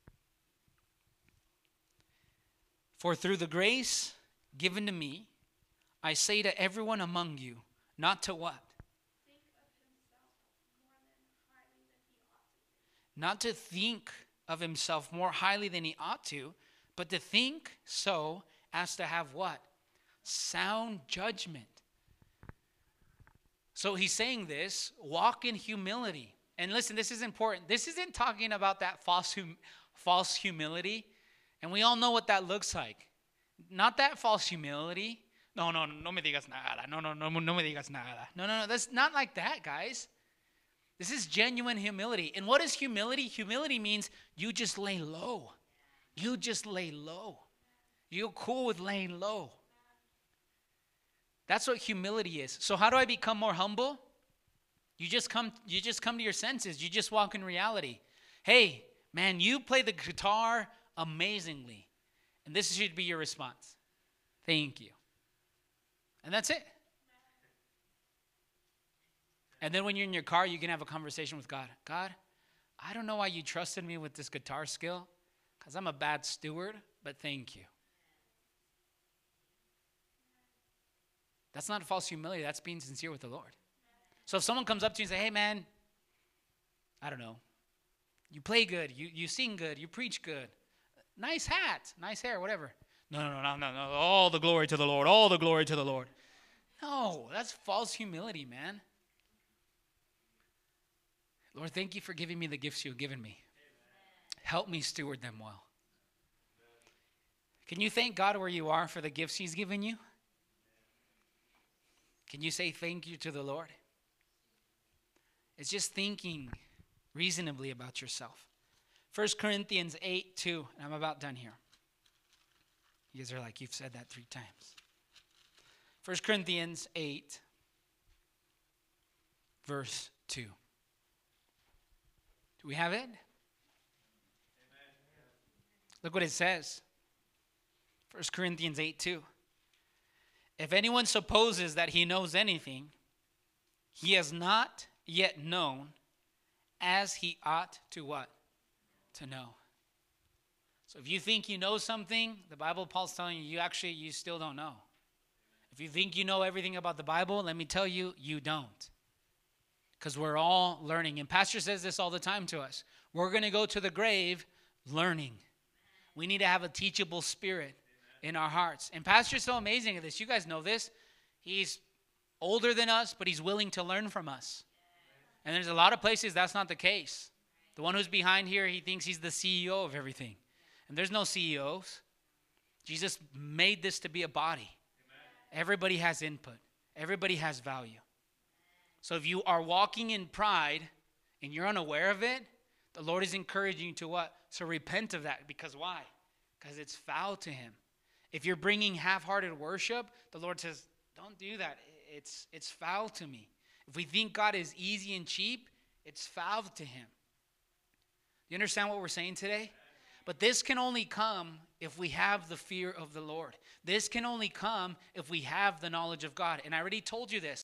For through the grace given to me, I say to everyone among you, not to what? Not to think of himself more highly than he ought to, but to think so as to have what? Sound judgment. So he's saying this walk in humility. And listen, this is important. This isn't talking about that false, hum- false humility. And we all know what that looks like. Not that false humility, No, no, no me digas nada. No, no, no, no me digas nada. No, no, no. That's not like that, guys. This is genuine humility. And what is humility? Humility means you just lay low. You just lay low. You're cool with laying low. That's what humility is. So how do I become more humble? You just come you just come to your senses. You just walk in reality. Hey, man, you play the guitar amazingly. And this should be your response. Thank you. And that's it. And then when you're in your car, you can have a conversation with God. God, I don't know why you trusted me with this guitar skill because I'm a bad steward, but thank you. That's not false humility, that's being sincere with the Lord. So if someone comes up to you and say, hey man, I don't know, you play good, you, you sing good, you preach good, nice hat, nice hair, whatever. No, no, no, no, no, no. All the glory to the Lord, all the glory to the Lord. No, that's false humility, man. Lord, thank you for giving me the gifts you've given me. Help me steward them well. Can you thank God where you are for the gifts He's given you? Can you say thank you to the Lord? It's just thinking reasonably about yourself. 1 Corinthians 8 2, and I'm about done here. You guys are like, you've said that three times. 1 Corinthians 8, verse 2. Do we have it? Amen. Look what it says. 1 Corinthians 8 2. If anyone supposes that he knows anything, he has not yet known as he ought to what? To know. So if you think you know something, the Bible, Paul's telling you, you actually, you still don't know. If you think you know everything about the Bible, let me tell you, you don't. Because we're all learning. And Pastor says this all the time to us. We're going to go to the grave learning. We need to have a teachable spirit in our hearts. And Pastor's so amazing at this. You guys know this. He's older than us, but he's willing to learn from us. And there's a lot of places that's not the case. The one who's behind here, he thinks he's the CEO of everything. And there's no CEOs. Jesus made this to be a body. Amen. Everybody has input, everybody has value. So if you are walking in pride and you're unaware of it, the Lord is encouraging you to what? To repent of that. Because why? Because it's foul to Him. If you're bringing half-hearted worship, the Lord says, "Don't do that. It's it's foul to me." If we think God is easy and cheap, it's foul to him. You understand what we're saying today? But this can only come if we have the fear of the Lord. This can only come if we have the knowledge of God. And I already told you this.